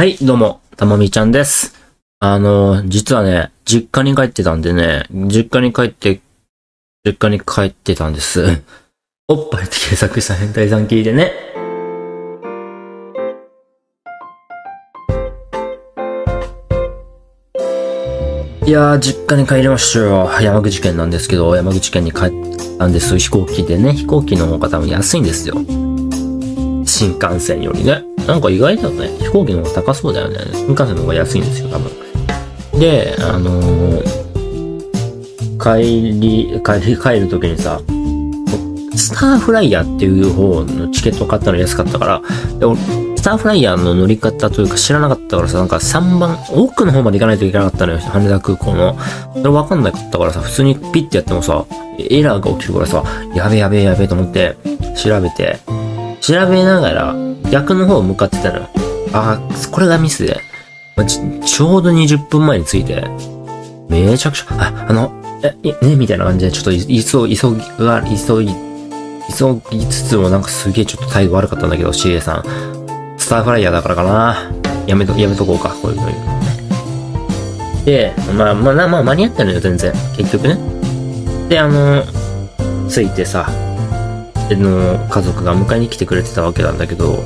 はい、どうも、たまみちゃんです。あの、実はね、実家に帰ってたんでね、実家に帰って、実家に帰ってたんです。おっぱいって検索した変態さん聞いてね。いやー、実家に帰りましたよ。山口県なんですけど、山口県に帰ったんです。飛行機でね、飛行機の方が多分安いんですよ。新幹線よりね。なんか意外だよね。飛行機の方が高そうだよね。新幹線の方が安いんですよ、多分。で、あのー帰り、帰り、帰るときにさ、スターフライヤーっていう方のチケットを買ったら安かったから、で俺スターフライヤーの乗り方というか知らなかったからさ、なんか3番、奥の方まで行かないといけなかったのよ、羽田空港の。それ分かんなかったからさ、普通にピッてやってもさ、エラーが起きるからさ、やべやべやべと思って、調べて、調べながら逆の方向かってたのよ。ああ、これがミスで。まあちちょうど20分前に着いて、めちゃくちゃ、あ、あの、え、えね、みたいな感じで、ちょっとい、いそう、急ぎが、急ぎ、急ぎつつもなんかすげえちょっと態度悪かったんだけど、CA さん。スターフライヤーだからかな。やめと、やめとこうか、こういうの言うのね。で、まあ、まあ、まあ、間に合ったのよ、全然。結局ね。で、あの、着いてさ、の家族が迎えに来てくれてたわけなんだけど、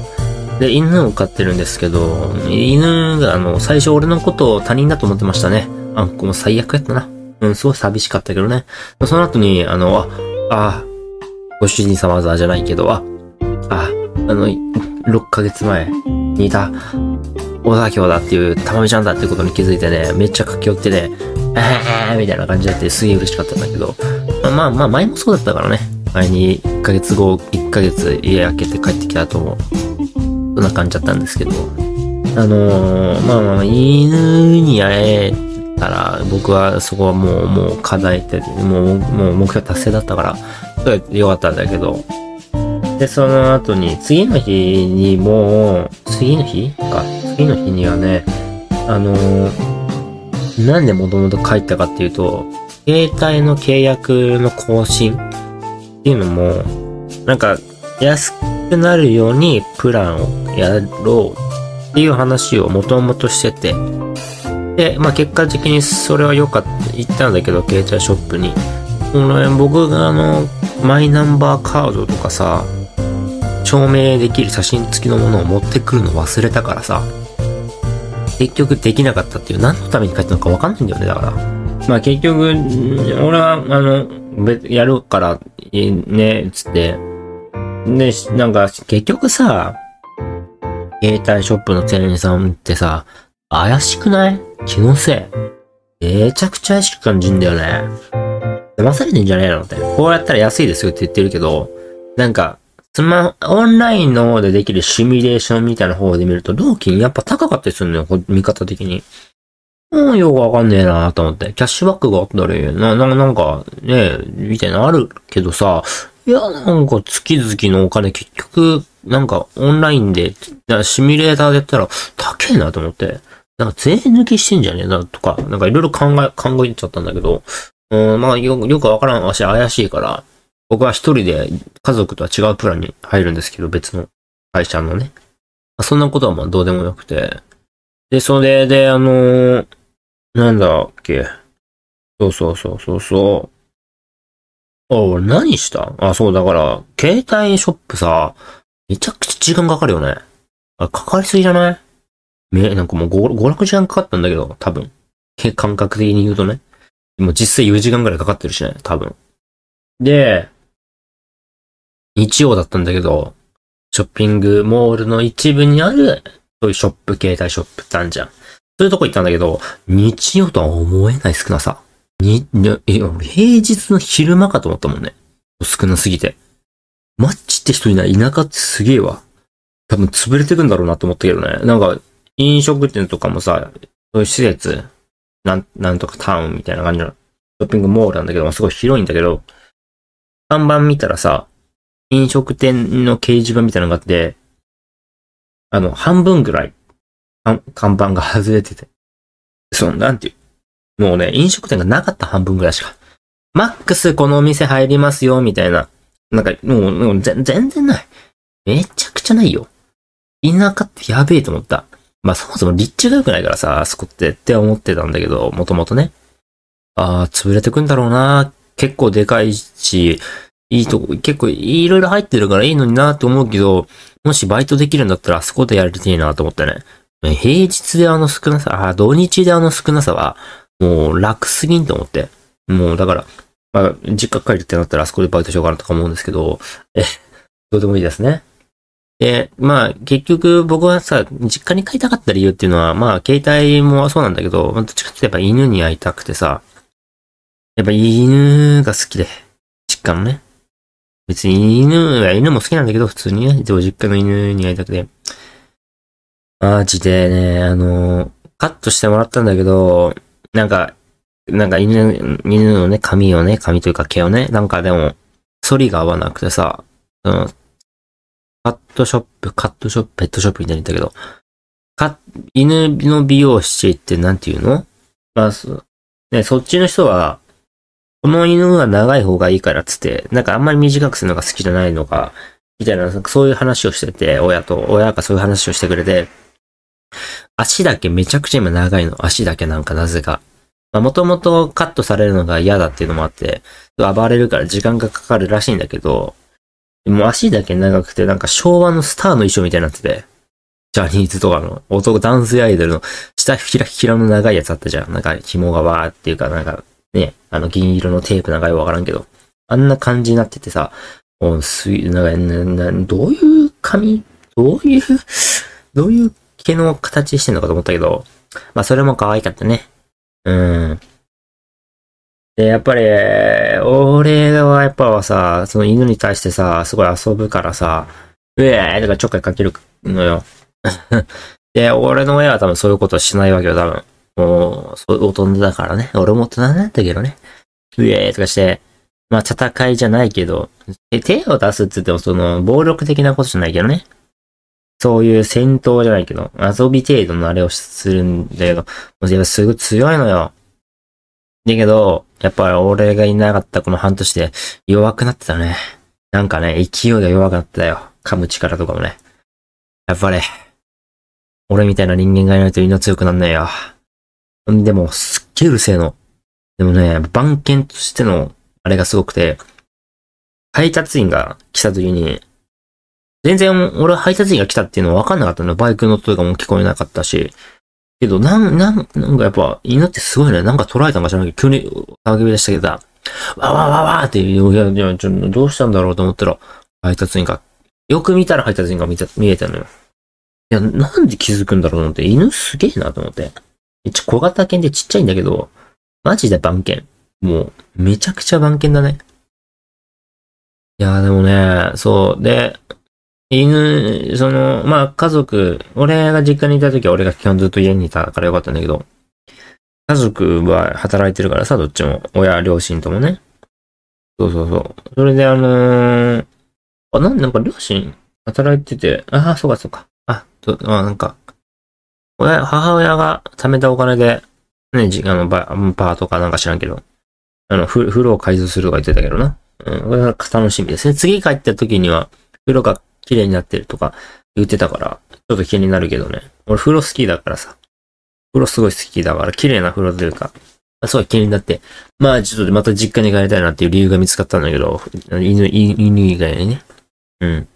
で、犬を飼ってるんですけど、犬があの、最初俺のことを他人だと思ってましたね。あ、もう最悪やったな。うん、すごい寂しかったけどね。その後に、あの、あ、あ、ご主人様だじゃないけど、あ、あ、あの、6ヶ月前にいた、小田京だっていう、たまみちゃんだってことに気づいてね、めっちゃ駆け寄ってね、えーみたいな感じになってすげえ嬉しかったんだけど、まあまあ前もそうだったからね。前にヶ月後、1ヶ月家開けて帰ってきた後も、そんな感じだったんですけど、あのーまあまあ、犬に会えたら、僕はそこはもう、もう課題って、もう、もう目標達成だったから、それ良かったんだけど、で、その後に、次の日にもう、次の日？か、次の日にはね、あのーなんでもともと帰ったかっていうと、携帯の契約の更新っていうのも、なんか、安くなるようにプランをやろうっていう話をもともとしてて、で、まあ結果的にそれは良かった、言ったんだけど、携帯ショップに。この僕があの、マイナンバーカードとかさ、証明できる写真付きのものを持ってくるの忘れたからさ、結局できなかったっていう、何のために書いたのかわかんないんだよね、だから。まあ結局、ん俺は、あの、別やるから、ね、つって。で、なんか、結局さ、携帯ショップの店員さんってさ、怪しくない？気のせい。めちゃくちゃ怪しく感じんだよね。騙されてんじゃねえのって。こうやったら安いですよって言ってるけど、なんか、スマ、オンラインの方でできるシミュレーションみたいな方で見ると、料金やっぱ高かったりするのよ、見方的に。うん、よくわかんねえなと思って。キャッシュバックがあったり、な、ななんか、ねみたいなのあるけどさ、いや、なんか月々のお金結局、なんかオンラインで、シミュレーターでやったら高えなと思って。なんか税抜きしてんじゃねえなとか、なんかいろいろ考え、考えちゃったんだけど、うん、まあよよくわからん。私怪しいから、僕は一人で家族とは違うプランに入るんですけど、別の会社のね。まあそんなことはまあどうでもよくて。で、それで、あのーなんだっけ。そうそうそうそうそう。あ、俺何したあ、そう、だから、携帯ショップさ、めちゃくちゃ時間かかるよね。あ、かかりすぎじゃない？め、なんかもう5、5、6時間かかったんだけど、多分。感覚的に言うとね。もう実際4時間ぐらいかかってるしね、多分。で、日曜だったんだけど、ショッピングモールの一部にある、そういうショップ、携帯ショップってあるじゃん。そういうとこ行ったんだけど、日曜とは思えない少なさ。に、え、平日の昼間かと思ったもんね。少なすぎて。マッチって人いない田舎ってすげえわ。多分潰れてくんだろうなと思ったけどね。なんか、飲食店とかもさ、そういう施設、なん、なんとかタウンみたいな感じのショッピングモールなんだけど、すごい広いんだけど、看板見たらさ、飲食店の掲示板みたいなのがあって、あの、半分ぐらい、看板が外れてて。そう、なんていう。もうね、飲食店がなかった半分ぐらいしか。マックスこのお店入りますよ、みたいな。なんか、もう、もう全然ない。めちゃくちゃないよ。田舎ってやべえと思った。まあそもそも立地が良くないからさ、あそこってって思ってたんだけど、もともとね。ああ、潰れてくんだろうな。結構でかいし、いいとこ、結構いろいろ入ってるからいいのになって思うけど、もしバイトできるんだったらあそこでやりていいなと思ってね。平日であの少なさ、あ、土日であの少なさは、もう楽すぎんと思って。もうだから、まあ、実家帰るってなったらあそこでバイトしようかなとか思うんですけど、え、どうでもいいですね。で、まあ、結局僕はさ、実家に帰りたかった理由っていうのは、まあ、携帯もそうなんだけど、どっちかっていうとやっぱ犬に会いたくてさ、やっぱ犬が好きで、実家のね。別に犬は犬も好きなんだけど、普通にね、でも実家の犬に会いたくて。マジでね、あの、カットしてもらったんだけど、なんか、なんか犬、犬のね、髪をね、髪というか毛をね、なんかでも、反りが合わなくてさ、うん、カットショップ、カットショップ、ペットショップみたいに言ったけど、か、犬の美容師ってなんて言うの？まあ、ね、そっちの人は、この犬は長い方がいいからっつって、なんかあんまり短くするのが好きじゃないのか、みたいな、そういう話をしてて、親と、親がそういう話をしてくれて、足だけめちゃくちゃ今長いの。足だけなんかなぜか。まあもともとカットされるのが嫌だっていうのもあって、暴れるから時間がかかるらしいんだけど、もう足だけ長くてなんか昭和のスターの衣装みたいになってて、ジャニーズとかの男男性アイドルの下ひらひらの長いやつあったじゃん。なんか紐がわーっていうかなんかね、あの銀色のテープ長いわからんけど、あんな感じになっててさ、もうすい、なんか、な、な、どういう髪どういう、どういう毛の形してんのかと思ったけど、まあそれも可愛かったね。うん。で、やっぱり、俺はやっぱさ、その犬に対してさ、すごい遊ぶからさ、うえーとかちょっかいかけるのよ。で、俺の親は多分そういうことしないわけよ、多分。もう、そう、大人だからね。俺も大人なんだけどね。うえーとかして、まあ戦いじゃないけど、手を出すって言ってもその、暴力的なことじゃないけどね。そういう戦闘じゃないけど、遊び程度のあれをするんだけど、もうすごい強いのよ。だけど、やっぱり俺がいなかったこの半年で弱くなってたね。なんかね、勢いが弱くなってたよ。噛む力とかもね。やっぱり、俺みたいな人間がいないと犬強くなんないよ。でも、すっげえうるせえの。でもね、番犬としての、あれがすごくて、配達員が来た時に、全然俺配達員が来たっていうのは分かんなかったの。バイクの音とかも聞こえなかったし。けど、なん、なん、なんかやっぱ犬ってすごいね。なんか捉えたんか知らないけど、急に叫び出したけどさ、わわわわっていう、いや、いや、ちょ、どうしたんだろうと思ったら、配達員が、よく見たら配達員が見た、見えたのよ。いや、なんで気づくんだろうと思って、犬すげえなと思って。一応小型犬でちっちゃいんだけど、マジで番犬。もう、めちゃくちゃ番犬だね。いやでもね、そう。で、犬、その、まあ家族、俺が実家にいた時は俺が基本ずっと家にいたからよかったんだけど、家族は働いてるからさ、どっちも。親、両親ともね。そうそうそう。それであのー、あ、なん、なんか両親働いてて、ああ、そうかそうか。あ、と、あ、なんか、親、母親が貯めたお金で、ね、じ、あの、バ、パーとかなんか知らんけど、あの、風呂を改造するとか言ってたけどな。うん、これが楽しみですね。次帰った時には、風呂が綺麗になってるとか言ってたから、ちょっと気になるけどね。俺風呂好きだからさ。風呂すごい好きだから、綺麗な風呂というか、すごい気になって、まあちょっとまた実家に帰りたいなっていう理由が見つかったんだけど、犬、犬以外にね。うん。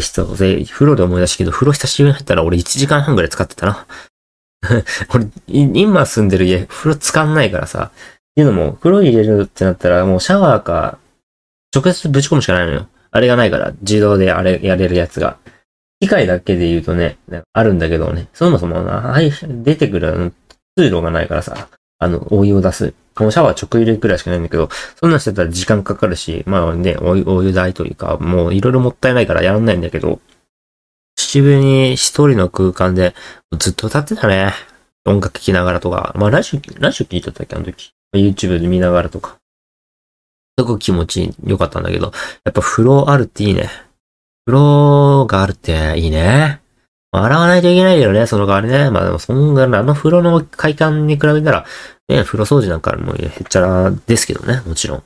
そう、で、風呂で思い出したけど、風呂久しぶりに入ったら俺1時間半ぐらい使ってたな。俺、今住んでる家、風呂使んないからさ。っていうのも、風呂入れるってなったら、もうシャワーか、直接ぶち込むしかないのよ。あれがないから、自動であれ、やれるやつが。機械だけで言うとね、あるんだけどね、そもそもな、はい、出てくる通路がないからさ、あの、お湯を出す。もうシャワー直入れくらいしかないんだけど、そんなんしてたら時間かかるし、まあね、お湯代というか、もういろいろもったいないからやらないんだけど、久しぶりに一人の空間でずっと歌ってたね。音楽聴きながらとか。まあラジオ、ラジオ聞いてたっけあの時。YouTube で見ながらとか。すごく気持ち良かったんだけど、やっぱ風呂あるっていいね。風呂があるっていいね。洗わないといけないよね、その代わりね。まあでもそんな、あの風呂の快感に比べたら、ね、風呂掃除なんかもうへっちゃらですけどね、もちろん。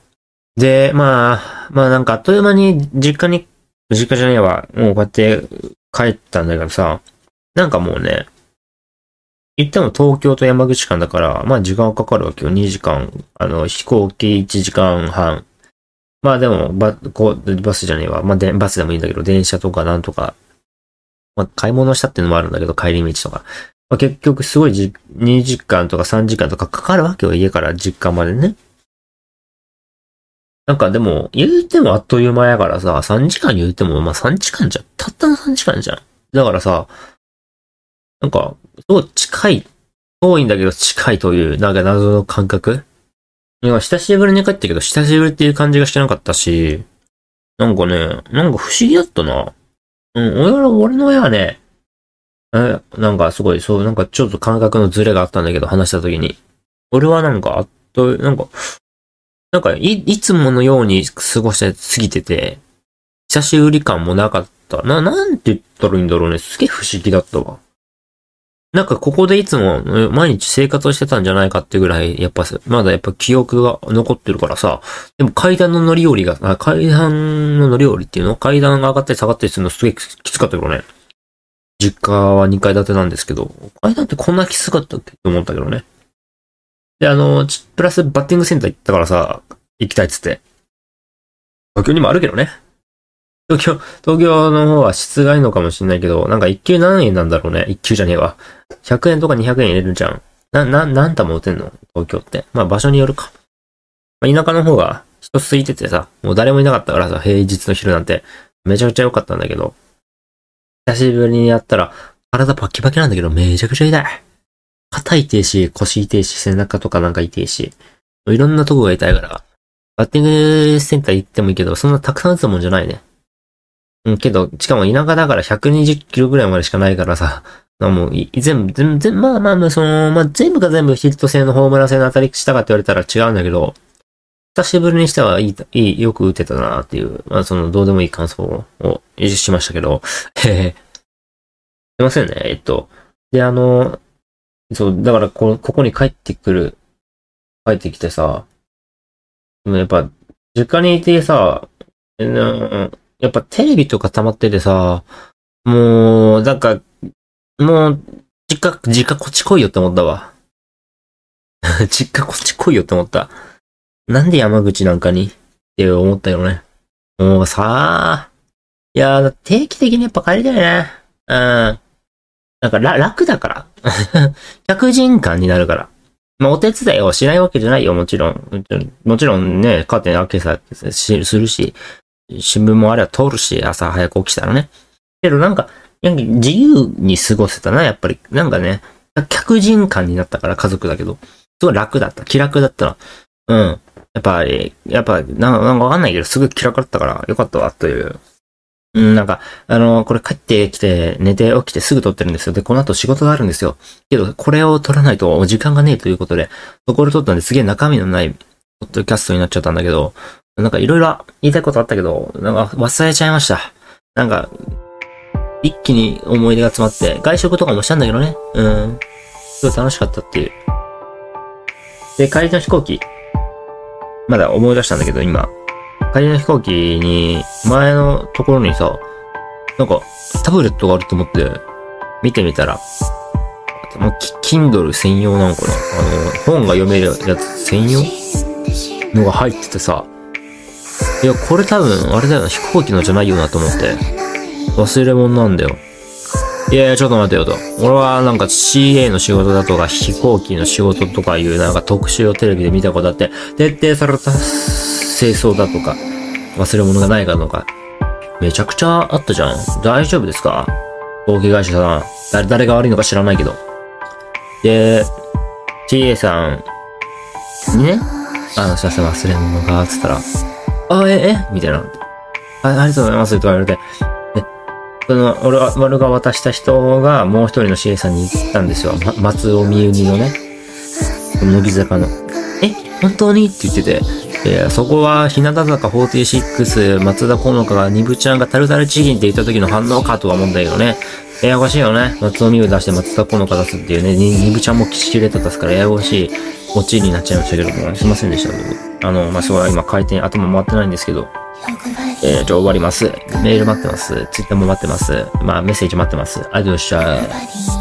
で、まあ、まあなんかあっという間に実家に、実家じゃねえわ、もうこうやって帰ったんだけどさ、なんかもうね、言っても東京と山口間だから、まあ時間はかかるわけよ。2時間、あの、飛行機1時間半。まあでも、バこうバスじゃねえわ。まあでバスでもいいんだけど、電車とかなんとか、まあ買い物したっていうのもあるんだけど、帰り道とか。まあ、結局すごいじ2時間とか3時間とかかかるわけよ。家から実家までね。なんかでも、言うてもあっという間やからさ、3時間言うても、まあ3時間じゃん。たったの3時間じゃん。だからさ、なんか、すごい近い、遠いんだけど近いという、なんか謎の感覚いや、久しぶりに帰ったけど、久しぶりっていう感じがしてなかったし、なんかね、なんか不思議だったな。うん、俺の、俺の親はね、え、なんかすごい、そう、なんかちょっと感覚のズレがあったんだけど、話した時に。俺はなんか、あっと、なんか、なんかい、いつものように過ごして過ぎてて、久しぶり感もなかった。な、なんて言ったらいいんだろうね。すげえ不思議だったわ。なんかここでいつも毎日生活をしてたんじゃないかってぐらい、やっぱまだやっぱ記憶が残ってるからさ、でも階段の乗り降りが、あ階段の乗り降りっていうの階段が上がったり下がったりするのすげえきつかったけどね。実家は2階建てなんですけど、階段ってこんなきつかったっけって思ったけどね。で、あの、プラスバッティングセンター行ったからさ、行きたいっつって。東京にもあるけどね。東京、東京の方は質がいいのかもしれないけど、なんか1級何円なんだろうね。1級じゃねえわ。100円とか200円入れるじゃん。な、な、何玉打てんの？東京って。まあ場所によるか。まあ、田舎の方が人空いててさ、もう誰もいなかったからさ、平日の昼なんて、めちゃくちゃ良かったんだけど、久しぶりにやったら、体パキパキなんだけど、めちゃくちゃ痛い。肩痛いし、腰痛いし、背中とかなんか痛いし、いろんなとこが痛いから、バッティングセンター行ってもいいけど、そんなたくさん打つもんじゃないね。うん、けど、しかも田舎だから120キロぐらいまでしかないからさ、もう、全部、全部、全まあまあまあ、その、まあ全部が全部ヒット性のホームラン性の当たりしたかって言われたら違うんだけど、久しぶりにしてはいい、いい、よく打てたなっていう、まあその、どうでもいい感想をしましたけど、へへ。すいませんね、えっと。で、あの、そう、だからこ、ここに帰ってくる、帰ってきてさ、やっぱ、実家にいてさ、やっぱテレビとか溜まっててさ、もう、なんか、もう、実家、実家こっち来いよって思ったわ。実家こっち来いよって思った。なんで山口なんかに？って思ったよね。もうさあいや、定期的にやっぱ帰りたいね。うん。なんから楽だから。客人感になるから。まあ、お手伝いをしないわけじゃないよ、もちろん。もちろんね、カーテン開けさするし、新聞もあれは通るし、朝早く起きたらね。けどなんか、なんか自由に過ごせたな、やっぱり。なんかね、客人感になったから家族だけど、すごい楽だった。気楽だったな。うん。やっぱり、やっぱ、なんかなんかわかんないけど、すごい気楽だったから、よかったわ、という。うん、なんか、あの、これ帰ってきて、寝て起きてすぐ撮ってるんですよ。で、この後仕事があるんですよ。けど、これを撮らないと時間がねえということで、そこで撮ったんですげえ中身のない、ポッドキャストになっちゃったんだけど、なんかいろいろ言いたいことあったけど、なんか忘れちゃいました。なんか、一気に思い出が詰まって、外食とかもしたんだけどね。うん。すごい楽しかったっていう。で、帰りの飛行機。まだ思い出したんだけど、今。帰りの飛行機に、前のところにさ、なんか、タブレットがあると思って、見てみたら、もう、キ Kindle 専用なのかなあの、本が読めるやつ専用のが入っててさ、いや、これ多分、あれだよな、飛行機のじゃないよなと思って。忘れ物なんだよ。いやいや、ちょっと待ってよと。俺はなんか CA の仕事だとか飛行機の仕事とかいうなんか特集をテレビで見たことあって、徹底された清掃だとか、忘れ物がないかとか、めちゃくちゃあったじゃん。大丈夫ですか？飛行機会社さん。誰、誰が悪いのか知らないけど。で、CA さんにね、あの、すいません、忘れ物が、つったら、あ、え、え？みたいな。あありがとうございます、と言われて。で、その、俺が、俺が渡した人がもう一人の CA さんに言ったんですよ。ま、松尾美由のね。乃木坂の。え、本当に？って言ってて。で、そこは、日向坂46、松田好花が、ニブちゃんがタルタルチキンって言った時の反応かとは思うんだけどね。ややこしいよね。松尾美優出して松田好花出すっていうね、ニブちゃんもキレてたですから、ややこしいオチになっちゃいましたけども、すいませんでした。あの、まあ、すごい今回転、頭回ってないんですけど、えー、じゃあ終わります。メール待ってます。ツイッターも待ってます。まあ、メッセージ待ってます。ありがとうござい